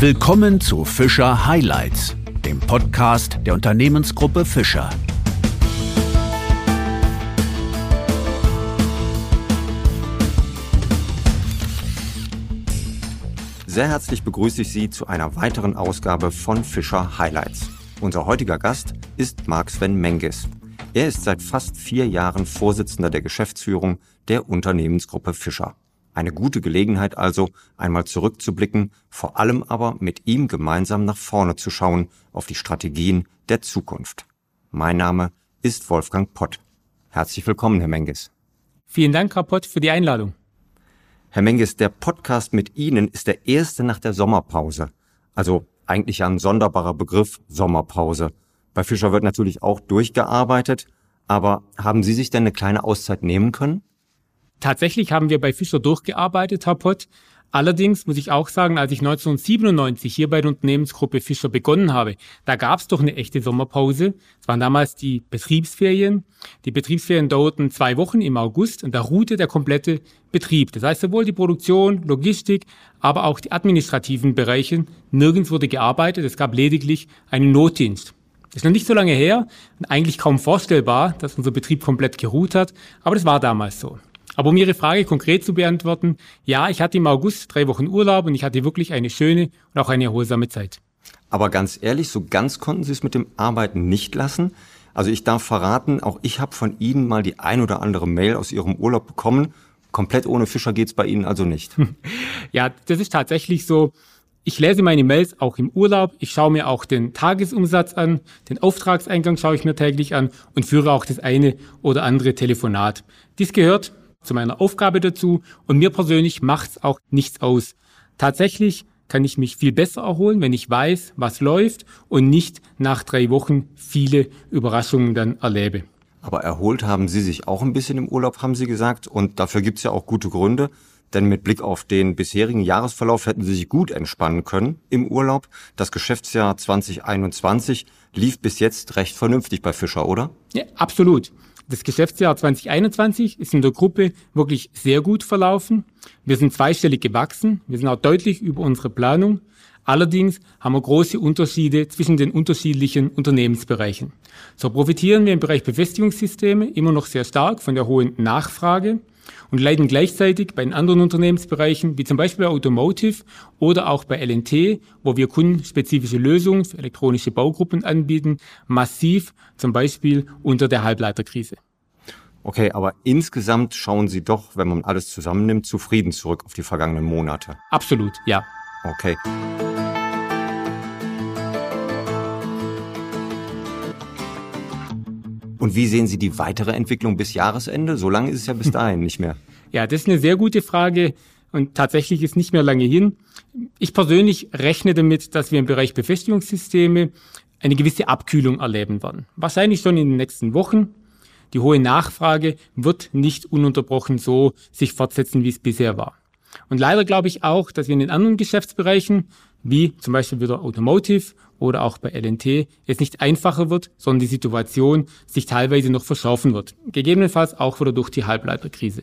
Willkommen zu Fischer Highlights, dem Podcast der Unternehmensgruppe Fischer. Sehr herzlich begrüße ich Sie zu einer weiteren Ausgabe von Fischer Highlights. Unser heutiger Gast ist Marc Sven Menges. Er ist seit fast vier Jahren Vorsitzender der Geschäftsführung der Unternehmensgruppe Fischer. Eine gute Gelegenheit also, einmal zurückzublicken, vor allem aber mit ihm gemeinsam nach vorne zu schauen auf die Strategien der Zukunft. Mein Name ist Wolfgang Pott. Herzlich willkommen, Herr Menges. Vielen Dank, Herr Pott, für die Einladung. Herr Menges, der Podcast mit Ihnen ist der erste nach der Sommerpause. Also eigentlich ein sonderbarer Begriff Sommerpause. Bei Fischer wird natürlich auch durchgearbeitet, aber haben Sie sich denn eine kleine Auszeit nehmen können? Tatsächlich haben wir bei Fischer durchgearbeitet, Herr Pott. Allerdings muss ich auch sagen, als ich 1997 hier bei der Unternehmensgruppe Fischer begonnen habe, da gab es doch eine echte Sommerpause. Es waren damals die Betriebsferien. Die Betriebsferien dauerten zwei Wochen im August und da ruhte der komplette Betrieb. Das heißt sowohl die Produktion, Logistik, aber auch die administrativen Bereiche. Nirgends wurde gearbeitet. Es gab lediglich einen Notdienst. Das ist noch nicht so lange her und eigentlich kaum vorstellbar, dass unser Betrieb komplett geruht hat, aber das war damals so. Aber um Ihre Frage konkret zu beantworten, ja, ich hatte im August drei Wochen Urlaub und ich hatte wirklich eine schöne und auch eine erholsame Zeit. Aber ganz ehrlich, so ganz konnten Sie es mit dem Arbeiten nicht lassen. Also ich darf verraten, auch ich habe von Ihnen mal die ein oder andere Mail aus Ihrem Urlaub bekommen. Komplett ohne Fischer geht's bei Ihnen also nicht. Ja, das ist tatsächlich so. Ich lese meine Mails auch im Urlaub. Ich schaue mir auch den Tagesumsatz an, den Auftragseingang schaue ich mir täglich an und führe auch das eine oder andere Telefonat. Dies gehört zu meiner Aufgabe dazu und mir persönlich macht's auch nichts aus. Tatsächlich kann ich mich viel besser erholen, wenn ich weiß, was läuft und nicht nach drei Wochen viele Überraschungen dann erlebe. Aber erholt haben Sie sich auch ein bisschen im Urlaub, haben Sie gesagt. Und dafür gibt's ja auch gute Gründe. Denn mit Blick auf den bisherigen Jahresverlauf hätten Sie sich gut entspannen können im Urlaub. Das Geschäftsjahr 2021 lief bis jetzt recht vernünftig bei Fischer, oder? Ja, absolut. Das Geschäftsjahr 2021 ist in der Gruppe wirklich sehr gut verlaufen. Wir sind zweistellig gewachsen. Wir sind auch deutlich über unsere Planung. Allerdings haben wir große Unterschiede zwischen den unterschiedlichen Unternehmensbereichen. So profitieren wir im Bereich Befestigungssysteme immer noch sehr stark von der hohen Nachfrage und leiden gleichzeitig bei den anderen Unternehmensbereichen, wie zum Beispiel bei Automotive oder auch bei LNT, wo wir kundenspezifische Lösungen für elektronische Baugruppen anbieten, massiv, zum Beispiel unter der Halbleiterkrise. Okay, aber insgesamt schauen Sie doch, wenn man alles zusammennimmt, zufrieden zurück auf die vergangenen Monate. Absolut, ja. Okay. Und wie sehen Sie die weitere Entwicklung bis Jahresende? So lange ist es ja bis dahin nicht mehr. Ja, das ist eine sehr gute Frage und tatsächlich ist nicht mehr lange hin. Ich persönlich rechne damit, dass wir im Bereich Befestigungssysteme eine gewisse Abkühlung erleben werden. Wahrscheinlich schon in den nächsten Wochen. Die hohe Nachfrage wird nicht ununterbrochen so sich fortsetzen, wie es bisher war. Und leider glaube ich auch, dass wir in den anderen Geschäftsbereichen, wie zum Beispiel wieder Automotive oder auch bei LNT, es nicht einfacher wird, sondern die Situation sich teilweise noch verschärfen wird. Gegebenenfalls auch wieder durch die Halbleiterkrise.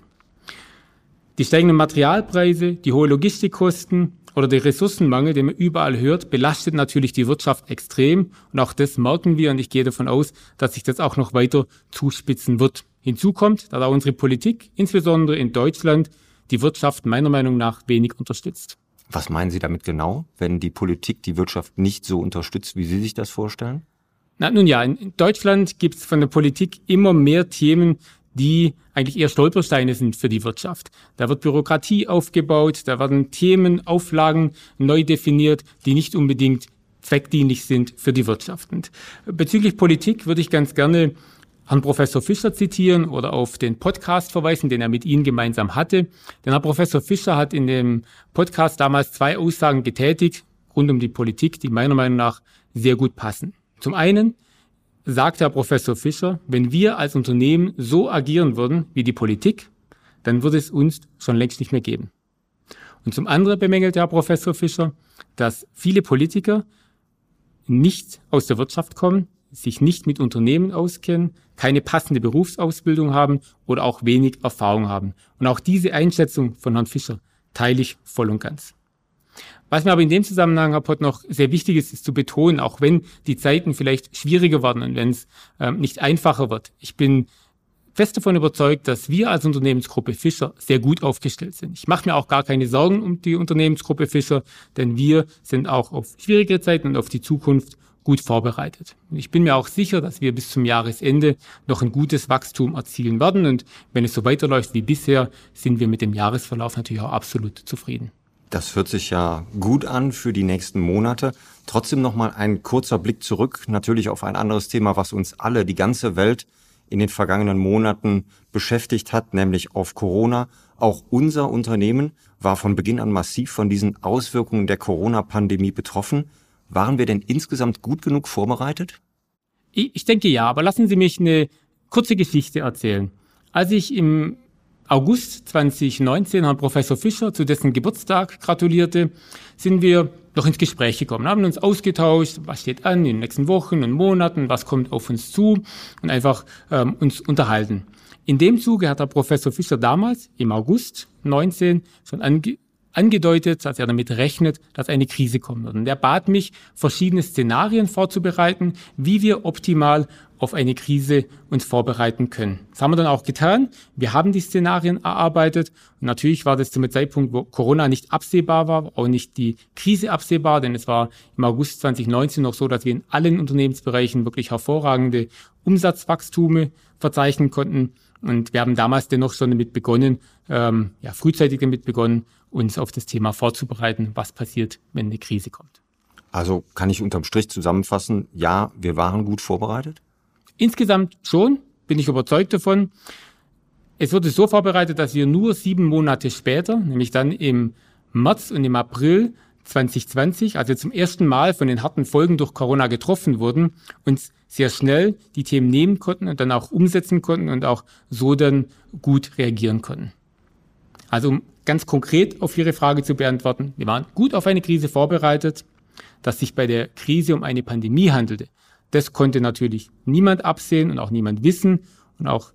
Die steigenden Materialpreise, die hohe Logistikkosten oder der Ressourcenmangel, den man überall hört, belastet natürlich die Wirtschaft extrem. Und auch das merken wir und ich gehe davon aus, dass sich das auch noch weiter zuspitzen wird. Hinzu kommt, dass auch unsere Politik, insbesondere in Deutschland, die Wirtschaft meiner Meinung nach wenig unterstützt. Was meinen Sie damit genau, wenn die Politik die Wirtschaft nicht so unterstützt, wie Sie sich das vorstellen? Na, nun ja, in Deutschland gibt es von der Politik immer mehr Themen, die eigentlich eher Stolpersteine sind für die Wirtschaft. Da wird Bürokratie aufgebaut, da werden Themen, Auflagen neu definiert, die nicht unbedingt zweckdienlich sind für die Wirtschaft. Und bezüglich Politik würde ich ganz gerne Herrn Professor Fischer zitieren oder auf den Podcast verweisen, den er mit Ihnen gemeinsam hatte. Denn Herr Professor Fischer hat in dem Podcast damals zwei Aussagen getätigt rund um die Politik, die meiner Meinung nach sehr gut passen. Zum einen, sagt Herr Professor Fischer, wenn wir als Unternehmen so agieren würden wie die Politik, dann würde es uns schon längst nicht mehr geben. Und zum anderen bemängelt Herr Professor Fischer, dass viele Politiker nicht aus der Wirtschaft kommen, sich nicht mit Unternehmen auskennen, keine passende Berufsausbildung haben oder auch wenig Erfahrung haben. Und auch diese Einschätzung von Herrn Fischer teile ich voll und ganz. Was mir aber in dem Zusammenhang, Herr Pott, noch sehr wichtig ist, ist zu betonen, auch wenn die Zeiten vielleicht schwieriger werden und wenn es ähm, nicht einfacher wird. Ich bin fest davon überzeugt, dass wir als Unternehmensgruppe Fischer sehr gut aufgestellt sind. Ich mache mir auch gar keine Sorgen um die Unternehmensgruppe Fischer, denn wir sind auch auf schwierige Zeiten und auf die Zukunft gut vorbereitet. Ich bin mir auch sicher, dass wir bis zum Jahresende noch ein gutes Wachstum erzielen werden. Und wenn es so weiterläuft wie bisher, sind wir mit dem Jahresverlauf natürlich auch absolut zufrieden. Das hört sich ja gut an für die nächsten Monate. Trotzdem noch mal ein kurzer Blick zurück, natürlich auf ein anderes Thema, was uns alle, die ganze Welt in den vergangenen Monaten beschäftigt hat, nämlich auf Corona. Auch unser Unternehmen war von Beginn an massiv von diesen Auswirkungen der Corona-Pandemie betroffen. Waren wir denn insgesamt gut genug vorbereitet? Ich denke ja, aber lassen Sie mich eine kurze Geschichte erzählen. Als ich im August 2019 Herrn Professor Fischer zu dessen Geburtstag gratulierte, sind wir noch ins Gespräch gekommen, haben uns ausgetauscht, was steht an in den nächsten Wochen und Monaten, was kommt auf uns zu und einfach ähm, uns unterhalten. In dem Zuge hat der Professor Fischer damals im August 19 schon ange angedeutet, dass er damit rechnet, dass eine Krise kommen wird. Und er bat mich, verschiedene Szenarien vorzubereiten, wie wir optimal auf eine Krise uns vorbereiten können. Das haben wir dann auch getan. Wir haben die Szenarien erarbeitet. Und natürlich war das zum Zeitpunkt, wo Corona nicht absehbar war, auch nicht die Krise absehbar, denn es war im August 2019 noch so, dass wir in allen Unternehmensbereichen wirklich hervorragende Umsatzwachstume verzeichnen konnten. Und wir haben damals dennoch schon damit begonnen, ähm, ja, frühzeitig damit begonnen, uns auf das Thema vorzubereiten, was passiert, wenn eine Krise kommt. Also kann ich unterm Strich zusammenfassen, ja, wir waren gut vorbereitet? Insgesamt schon, bin ich überzeugt davon. Es wurde so vorbereitet, dass wir nur sieben Monate später, nämlich dann im März und im April 2020, also zum ersten Mal von den harten Folgen durch Corona getroffen wurden, uns sehr schnell die Themen nehmen konnten und dann auch umsetzen konnten und auch so dann gut reagieren konnten. Also um ganz konkret auf Ihre Frage zu beantworten, wir waren gut auf eine Krise vorbereitet. Dass sich bei der Krise um eine Pandemie handelte, das konnte natürlich niemand absehen und auch niemand wissen. Und auch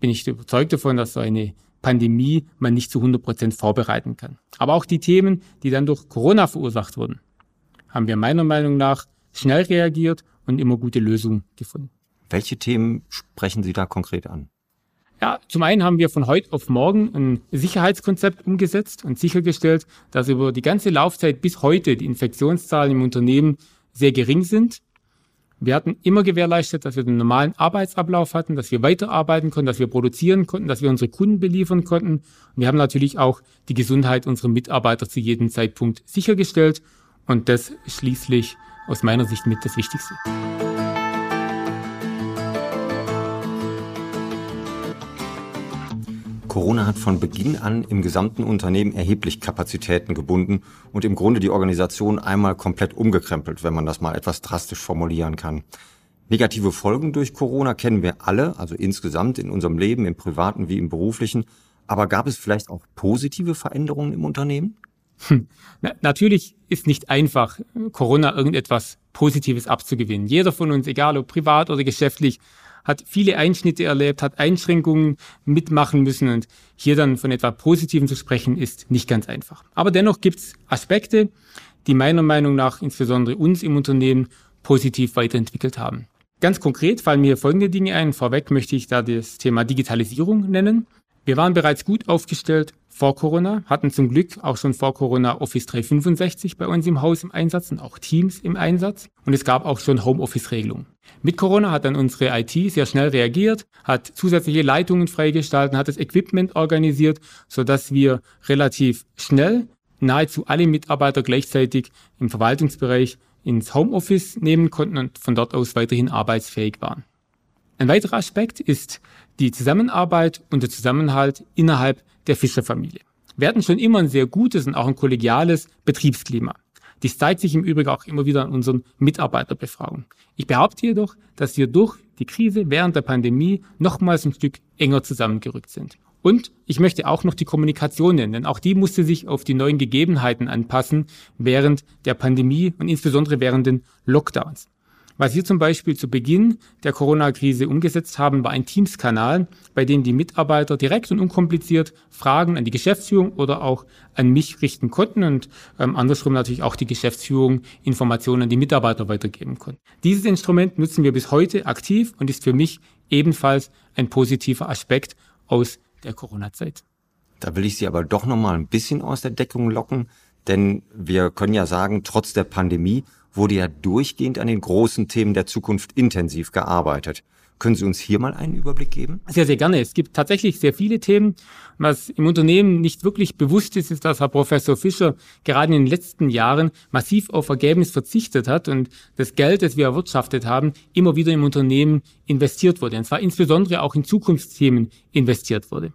bin ich überzeugt davon, dass so eine Pandemie man nicht zu 100 Prozent vorbereiten kann. Aber auch die Themen, die dann durch Corona verursacht wurden, haben wir meiner Meinung nach schnell reagiert und immer gute Lösungen gefunden. Welche Themen sprechen Sie da konkret an? Ja, zum einen haben wir von heute auf morgen ein Sicherheitskonzept umgesetzt und sichergestellt, dass über die ganze Laufzeit bis heute die Infektionszahlen im Unternehmen sehr gering sind. Wir hatten immer gewährleistet, dass wir den normalen Arbeitsablauf hatten, dass wir weiterarbeiten konnten, dass wir produzieren konnten, dass wir unsere Kunden beliefern konnten. Und wir haben natürlich auch die Gesundheit unserer Mitarbeiter zu jedem Zeitpunkt sichergestellt. Und das schließlich aus meiner Sicht mit das Wichtigste. Corona hat von Beginn an im gesamten Unternehmen erheblich Kapazitäten gebunden und im Grunde die Organisation einmal komplett umgekrempelt, wenn man das mal etwas drastisch formulieren kann. Negative Folgen durch Corona kennen wir alle, also insgesamt in unserem Leben, im privaten wie im beruflichen. Aber gab es vielleicht auch positive Veränderungen im Unternehmen? Hm. Na, natürlich ist nicht einfach, Corona irgendetwas Positives abzugewinnen. Jeder von uns, egal ob privat oder geschäftlich, hat viele Einschnitte erlebt, hat Einschränkungen mitmachen müssen und hier dann von etwa Positiven zu sprechen, ist nicht ganz einfach. Aber dennoch gibt es Aspekte, die meiner Meinung nach insbesondere uns im Unternehmen positiv weiterentwickelt haben. Ganz konkret fallen mir folgende Dinge ein. Vorweg möchte ich da das Thema Digitalisierung nennen. Wir waren bereits gut aufgestellt vor Corona, hatten zum Glück auch schon vor Corona Office 365 bei uns im Haus im Einsatz und auch Teams im Einsatz. Und es gab auch schon Homeoffice-Regelungen. Mit Corona hat dann unsere IT sehr schnell reagiert, hat zusätzliche Leitungen freigestalten, hat das Equipment organisiert, sodass wir relativ schnell nahezu alle Mitarbeiter gleichzeitig im Verwaltungsbereich ins Homeoffice nehmen konnten und von dort aus weiterhin arbeitsfähig waren. Ein weiterer Aspekt ist die Zusammenarbeit und der Zusammenhalt innerhalb der Fischerfamilie. Wir hatten schon immer ein sehr gutes und auch ein kollegiales Betriebsklima. Dies zeigt sich im Übrigen auch immer wieder an unseren Mitarbeiterbefragungen. Ich behaupte jedoch, dass wir durch die Krise während der Pandemie nochmals ein Stück enger zusammengerückt sind. Und ich möchte auch noch die Kommunikation nennen, denn auch die musste sich auf die neuen Gegebenheiten anpassen während der Pandemie und insbesondere während den Lockdowns. Was wir zum Beispiel zu Beginn der Corona-Krise umgesetzt haben, war ein Teams-Kanal, bei dem die Mitarbeiter direkt und unkompliziert Fragen an die Geschäftsführung oder auch an mich richten konnten und ähm, andersrum natürlich auch die Geschäftsführung Informationen an die Mitarbeiter weitergeben konnten. Dieses Instrument nutzen wir bis heute aktiv und ist für mich ebenfalls ein positiver Aspekt aus der Corona-Zeit. Da will ich Sie aber doch noch mal ein bisschen aus der Deckung locken, denn wir können ja sagen, trotz der Pandemie wurde ja durchgehend an den großen Themen der Zukunft intensiv gearbeitet. Können Sie uns hier mal einen Überblick geben? Sehr, sehr gerne. Es gibt tatsächlich sehr viele Themen. Was im Unternehmen nicht wirklich bewusst ist, ist, dass Herr Professor Fischer gerade in den letzten Jahren massiv auf Ergebnis verzichtet hat und das Geld, das wir erwirtschaftet haben, immer wieder im Unternehmen investiert wurde. Und zwar insbesondere auch in Zukunftsthemen investiert wurde.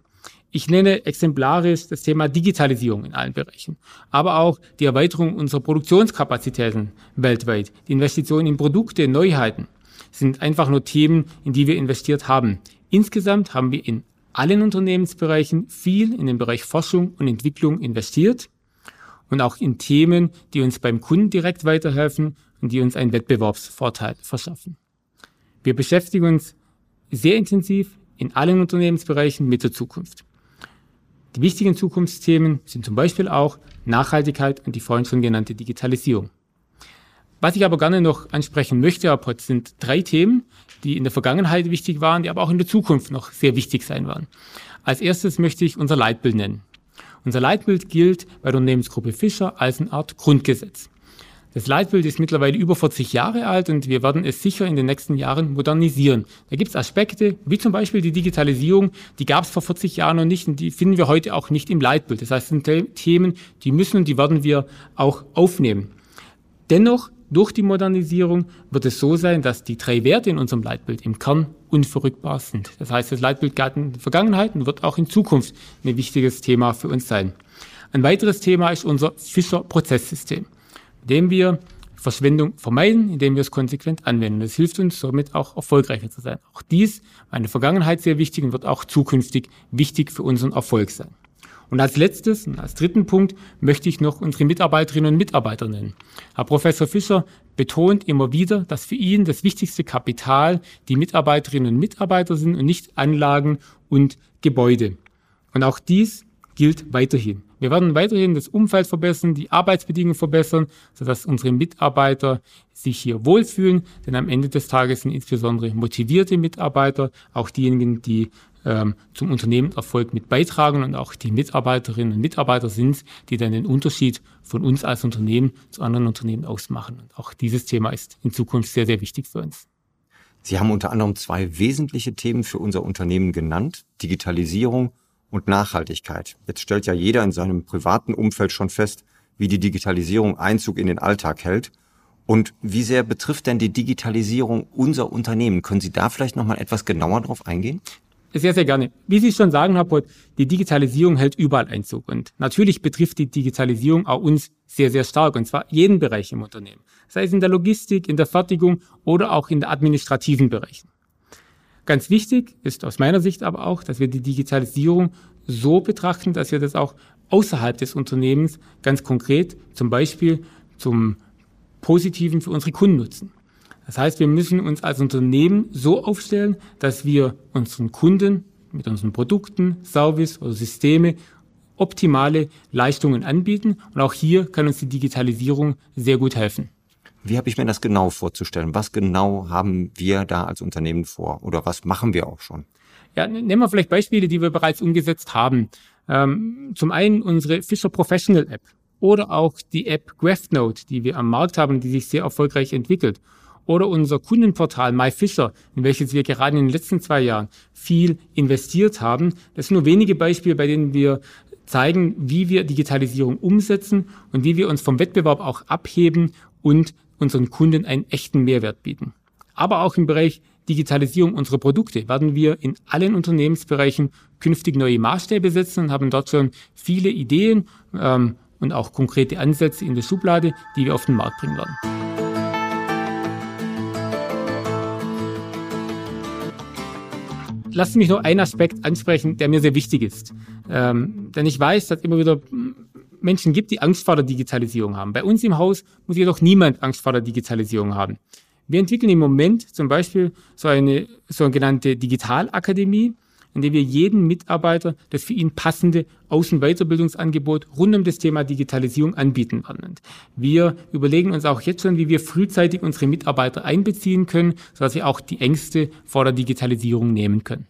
Ich nenne exemplarisch das Thema Digitalisierung in allen Bereichen, aber auch die Erweiterung unserer Produktionskapazitäten weltweit, die Investitionen in Produkte, Neuheiten sind einfach nur Themen, in die wir investiert haben. Insgesamt haben wir in allen Unternehmensbereichen viel in den Bereich Forschung und Entwicklung investiert und auch in Themen, die uns beim Kunden direkt weiterhelfen und die uns einen Wettbewerbsvorteil verschaffen. Wir beschäftigen uns sehr intensiv in allen Unternehmensbereichen mit der Zukunft. Die wichtigen Zukunftsthemen sind zum Beispiel auch Nachhaltigkeit und die vorhin schon genannte Digitalisierung. Was ich aber gerne noch ansprechen möchte, Herr Potts, sind drei Themen, die in der Vergangenheit wichtig waren, die aber auch in der Zukunft noch sehr wichtig sein werden. Als erstes möchte ich unser Leitbild nennen. Unser Leitbild gilt bei der Unternehmensgruppe Fischer als eine Art Grundgesetz. Das Leitbild ist mittlerweile über 40 Jahre alt und wir werden es sicher in den nächsten Jahren modernisieren. Da gibt es Aspekte, wie zum Beispiel die Digitalisierung, die gab es vor 40 Jahren noch nicht und die finden wir heute auch nicht im Leitbild. Das heißt, es sind Themen, die müssen und die werden wir auch aufnehmen. Dennoch, durch die Modernisierung wird es so sein, dass die drei Werte in unserem Leitbild im Kern unverrückbar sind. Das heißt, das Leitbild galt in der Vergangenheit und wird auch in Zukunft ein wichtiges Thema für uns sein. Ein weiteres Thema ist unser Fischer-Prozesssystem indem wir Verschwendung vermeiden, indem wir es konsequent anwenden. Das hilft uns somit auch erfolgreicher zu sein. Auch dies war in der Vergangenheit sehr wichtig und wird auch zukünftig wichtig für unseren Erfolg sein. Und als letztes und als dritten Punkt möchte ich noch unsere Mitarbeiterinnen und Mitarbeiter nennen. Herr Professor Fischer betont immer wieder, dass für ihn das wichtigste Kapital die Mitarbeiterinnen und Mitarbeiter sind und nicht Anlagen und Gebäude. Und auch dies gilt weiterhin. Wir werden weiterhin das Umfeld verbessern, die Arbeitsbedingungen verbessern, sodass unsere Mitarbeiter sich hier wohlfühlen. Denn am Ende des Tages sind insbesondere motivierte Mitarbeiter auch diejenigen, die ähm, zum Unternehmenserfolg mit beitragen und auch die Mitarbeiterinnen und Mitarbeiter sind, die dann den Unterschied von uns als Unternehmen zu anderen Unternehmen ausmachen. Und auch dieses Thema ist in Zukunft sehr, sehr wichtig für uns. Sie haben unter anderem zwei wesentliche Themen für unser Unternehmen genannt, Digitalisierung und Nachhaltigkeit. Jetzt stellt ja jeder in seinem privaten Umfeld schon fest, wie die Digitalisierung Einzug in den Alltag hält. Und wie sehr betrifft denn die Digitalisierung unser Unternehmen? Können Sie da vielleicht noch mal etwas genauer drauf eingehen? Sehr, sehr gerne. Wie Sie schon sagen, Herr Pott, die Digitalisierung hält überall Einzug. Und natürlich betrifft die Digitalisierung auch uns sehr, sehr stark. Und zwar jeden Bereich im Unternehmen. Sei es in der Logistik, in der Fertigung oder auch in der administrativen Bereichen. Ganz wichtig ist aus meiner Sicht aber auch, dass wir die Digitalisierung so betrachten, dass wir das auch außerhalb des Unternehmens ganz konkret zum Beispiel zum Positiven für unsere Kunden nutzen. Das heißt, wir müssen uns als Unternehmen so aufstellen, dass wir unseren Kunden mit unseren Produkten, Service oder Systeme optimale Leistungen anbieten. Und auch hier kann uns die Digitalisierung sehr gut helfen. Wie habe ich mir das genau vorzustellen? Was genau haben wir da als Unternehmen vor oder was machen wir auch schon? Ja, nehmen wir vielleicht Beispiele, die wir bereits umgesetzt haben. Ähm, zum einen unsere Fisher Professional App oder auch die App GraphNote, die wir am Markt haben, die sich sehr erfolgreich entwickelt. Oder unser Kundenportal MyFisher, in welches wir gerade in den letzten zwei Jahren viel investiert haben. Das sind nur wenige Beispiele, bei denen wir zeigen, wie wir Digitalisierung umsetzen und wie wir uns vom Wettbewerb auch abheben und unseren Kunden einen echten Mehrwert bieten. Aber auch im Bereich Digitalisierung unserer Produkte werden wir in allen Unternehmensbereichen künftig neue Maßstäbe setzen und haben dort schon viele Ideen ähm, und auch konkrete Ansätze in der Schublade, die wir auf den Markt bringen werden. Lassen Sie mich noch einen Aspekt ansprechen, der mir sehr wichtig ist. Ähm, denn ich weiß, dass immer wieder Menschen gibt, die Angst vor der Digitalisierung haben. Bei uns im Haus muss jedoch niemand Angst vor der Digitalisierung haben. Wir entwickeln im Moment zum Beispiel so eine sogenannte Digitalakademie, in der wir jeden Mitarbeiter das für ihn passende Außenweiterbildungsangebot rund um das Thema Digitalisierung anbieten werden. Wir überlegen uns auch jetzt schon, wie wir frühzeitig unsere Mitarbeiter einbeziehen können, sodass wir auch die Ängste vor der Digitalisierung nehmen können.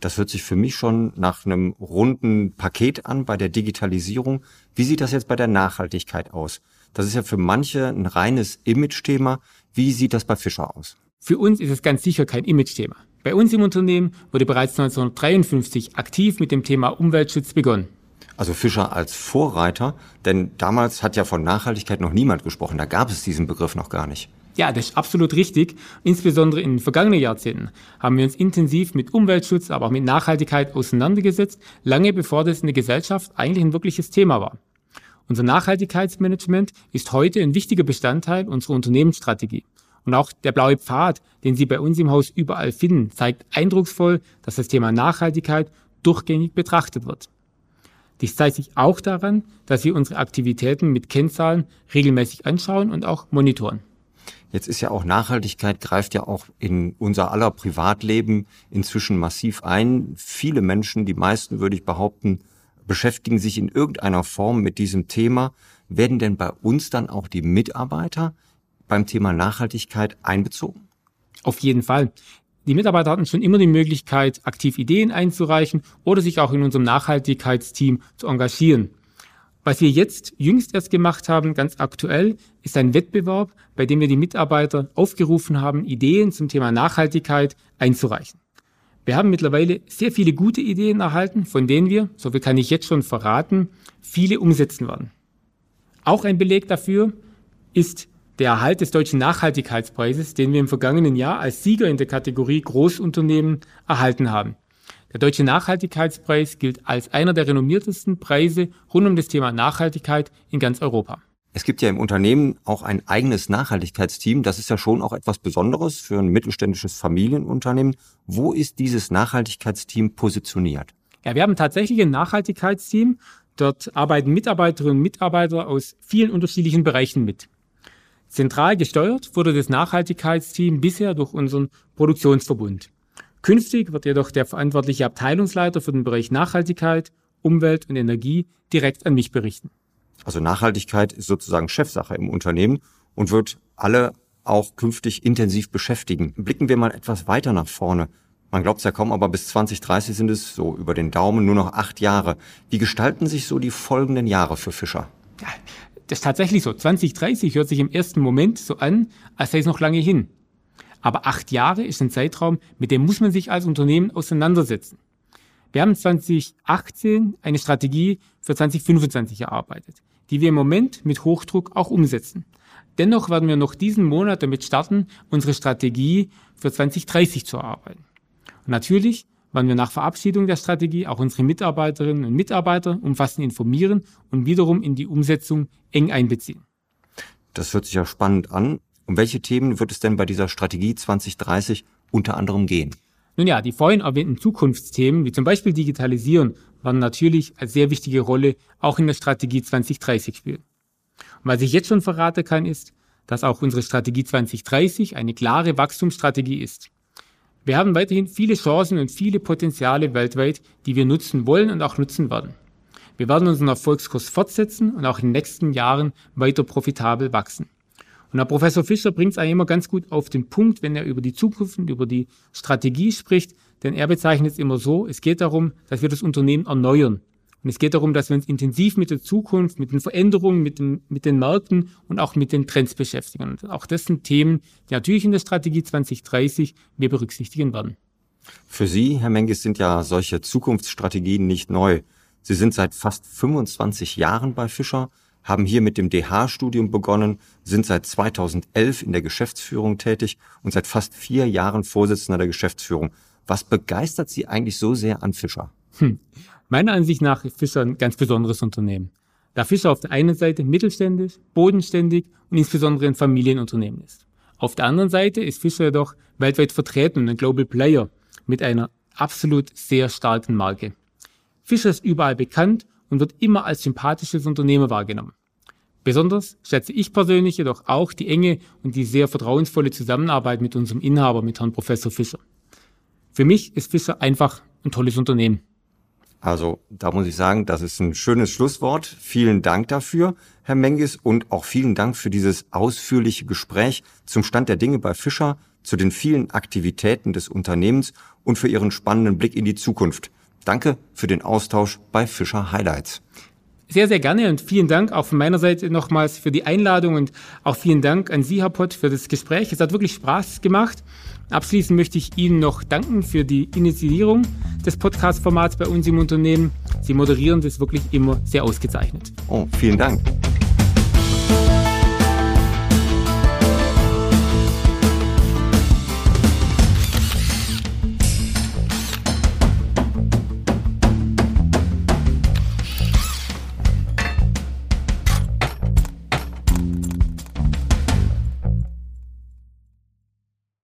Das hört sich für mich schon nach einem runden Paket an bei der Digitalisierung. Wie sieht das jetzt bei der Nachhaltigkeit aus? Das ist ja für manche ein reines Image-Thema. Wie sieht das bei Fischer aus? Für uns ist es ganz sicher kein Image-Thema. Bei uns im Unternehmen wurde bereits 1953 aktiv mit dem Thema Umweltschutz begonnen. Also Fischer als Vorreiter, denn damals hat ja von Nachhaltigkeit noch niemand gesprochen. Da gab es diesen Begriff noch gar nicht. Ja, das ist absolut richtig. Insbesondere in den vergangenen Jahrzehnten haben wir uns intensiv mit Umweltschutz, aber auch mit Nachhaltigkeit auseinandergesetzt, lange bevor das in der Gesellschaft eigentlich ein wirkliches Thema war. Unser Nachhaltigkeitsmanagement ist heute ein wichtiger Bestandteil unserer Unternehmensstrategie. Und auch der blaue Pfad, den Sie bei uns im Haus überall finden, zeigt eindrucksvoll, dass das Thema Nachhaltigkeit durchgängig betrachtet wird. Dies zeigt sich auch daran, dass wir unsere Aktivitäten mit Kennzahlen regelmäßig anschauen und auch monitoren. Jetzt ist ja auch Nachhaltigkeit greift ja auch in unser aller Privatleben inzwischen massiv ein. Viele Menschen, die meisten würde ich behaupten, beschäftigen sich in irgendeiner Form mit diesem Thema. Werden denn bei uns dann auch die Mitarbeiter beim Thema Nachhaltigkeit einbezogen? Auf jeden Fall. Die Mitarbeiter hatten schon immer die Möglichkeit, aktiv Ideen einzureichen oder sich auch in unserem Nachhaltigkeitsteam zu engagieren. Was wir jetzt jüngst erst gemacht haben, ganz aktuell, ist ein Wettbewerb, bei dem wir die Mitarbeiter aufgerufen haben, Ideen zum Thema Nachhaltigkeit einzureichen. Wir haben mittlerweile sehr viele gute Ideen erhalten, von denen wir, so viel kann ich jetzt schon verraten, viele umsetzen werden. Auch ein Beleg dafür ist der Erhalt des deutschen Nachhaltigkeitspreises, den wir im vergangenen Jahr als Sieger in der Kategorie Großunternehmen erhalten haben. Der Deutsche Nachhaltigkeitspreis gilt als einer der renommiertesten Preise rund um das Thema Nachhaltigkeit in ganz Europa. Es gibt ja im Unternehmen auch ein eigenes Nachhaltigkeitsteam. Das ist ja schon auch etwas Besonderes für ein mittelständisches Familienunternehmen. Wo ist dieses Nachhaltigkeitsteam positioniert? Ja, wir haben tatsächlich ein Nachhaltigkeitsteam. Dort arbeiten Mitarbeiterinnen und Mitarbeiter aus vielen unterschiedlichen Bereichen mit. Zentral gesteuert wurde das Nachhaltigkeitsteam bisher durch unseren Produktionsverbund. Künftig wird jedoch der verantwortliche Abteilungsleiter für den Bereich Nachhaltigkeit, Umwelt und Energie direkt an mich berichten. Also Nachhaltigkeit ist sozusagen Chefsache im Unternehmen und wird alle auch künftig intensiv beschäftigen. Blicken wir mal etwas weiter nach vorne. Man glaubt es ja kaum, aber bis 2030 sind es so über den Daumen nur noch acht Jahre. Wie gestalten sich so die folgenden Jahre für Fischer? Ja, das ist tatsächlich so. 2030 hört sich im ersten Moment so an, als sei es noch lange hin. Aber acht Jahre ist ein Zeitraum, mit dem muss man sich als Unternehmen auseinandersetzen. Wir haben 2018 eine Strategie für 2025 erarbeitet, die wir im Moment mit Hochdruck auch umsetzen. Dennoch werden wir noch diesen Monat damit starten, unsere Strategie für 2030 zu erarbeiten. Und natürlich werden wir nach Verabschiedung der Strategie auch unsere Mitarbeiterinnen und Mitarbeiter umfassend informieren und wiederum in die Umsetzung eng einbeziehen. Das hört sich ja spannend an. Um welche Themen wird es denn bei dieser Strategie 2030 unter anderem gehen? Nun ja, die vorhin erwähnten Zukunftsthemen, wie zum Beispiel Digitalisieren, werden natürlich als sehr wichtige Rolle auch in der Strategie 2030 spielen. Und was ich jetzt schon verraten kann, ist, dass auch unsere Strategie 2030 eine klare Wachstumsstrategie ist. Wir haben weiterhin viele Chancen und viele Potenziale weltweit, die wir nutzen wollen und auch nutzen werden. Wir werden unseren Erfolgskurs fortsetzen und auch in den nächsten Jahren weiter profitabel wachsen. Und Herr Professor Fischer bringt es eigentlich immer ganz gut auf den Punkt, wenn er über die Zukunft und über die Strategie spricht, denn er bezeichnet es immer so, es geht darum, dass wir das Unternehmen erneuern. Und es geht darum, dass wir uns intensiv mit der Zukunft, mit den Veränderungen, mit, dem, mit den Märkten und auch mit den Trends beschäftigen. Und auch das sind Themen, die natürlich in der Strategie 2030 wir berücksichtigen werden. Für Sie, Herr Menges, sind ja solche Zukunftsstrategien nicht neu. Sie sind seit fast 25 Jahren bei Fischer haben hier mit dem DH-Studium begonnen, sind seit 2011 in der Geschäftsführung tätig und seit fast vier Jahren Vorsitzender der Geschäftsführung. Was begeistert Sie eigentlich so sehr an Fischer? Hm. Meiner Ansicht nach ist Fischer ein ganz besonderes Unternehmen. Da Fischer auf der einen Seite mittelständisch, bodenständig und insbesondere ein Familienunternehmen ist. Auf der anderen Seite ist Fischer jedoch weltweit vertreten und ein Global Player mit einer absolut sehr starken Marke. Fischer ist überall bekannt und wird immer als sympathisches Unternehmen wahrgenommen. Besonders schätze ich persönlich jedoch auch die enge und die sehr vertrauensvolle Zusammenarbeit mit unserem Inhaber, mit Herrn Professor Fischer. Für mich ist Fischer einfach ein tolles Unternehmen. Also da muss ich sagen, das ist ein schönes Schlusswort. Vielen Dank dafür, Herr Mengis, und auch vielen Dank für dieses ausführliche Gespräch zum Stand der Dinge bei Fischer, zu den vielen Aktivitäten des Unternehmens und für Ihren spannenden Blick in die Zukunft. Danke für den Austausch bei Fischer Highlights. Sehr, sehr gerne und vielen Dank auch von meiner Seite nochmals für die Einladung und auch vielen Dank an Sie, Herr Pott, für das Gespräch. Es hat wirklich Spaß gemacht. Abschließend möchte ich Ihnen noch danken für die Initiierung des Podcast-Formats bei uns im Unternehmen. Sie moderieren das wirklich immer sehr ausgezeichnet. Oh, vielen Dank.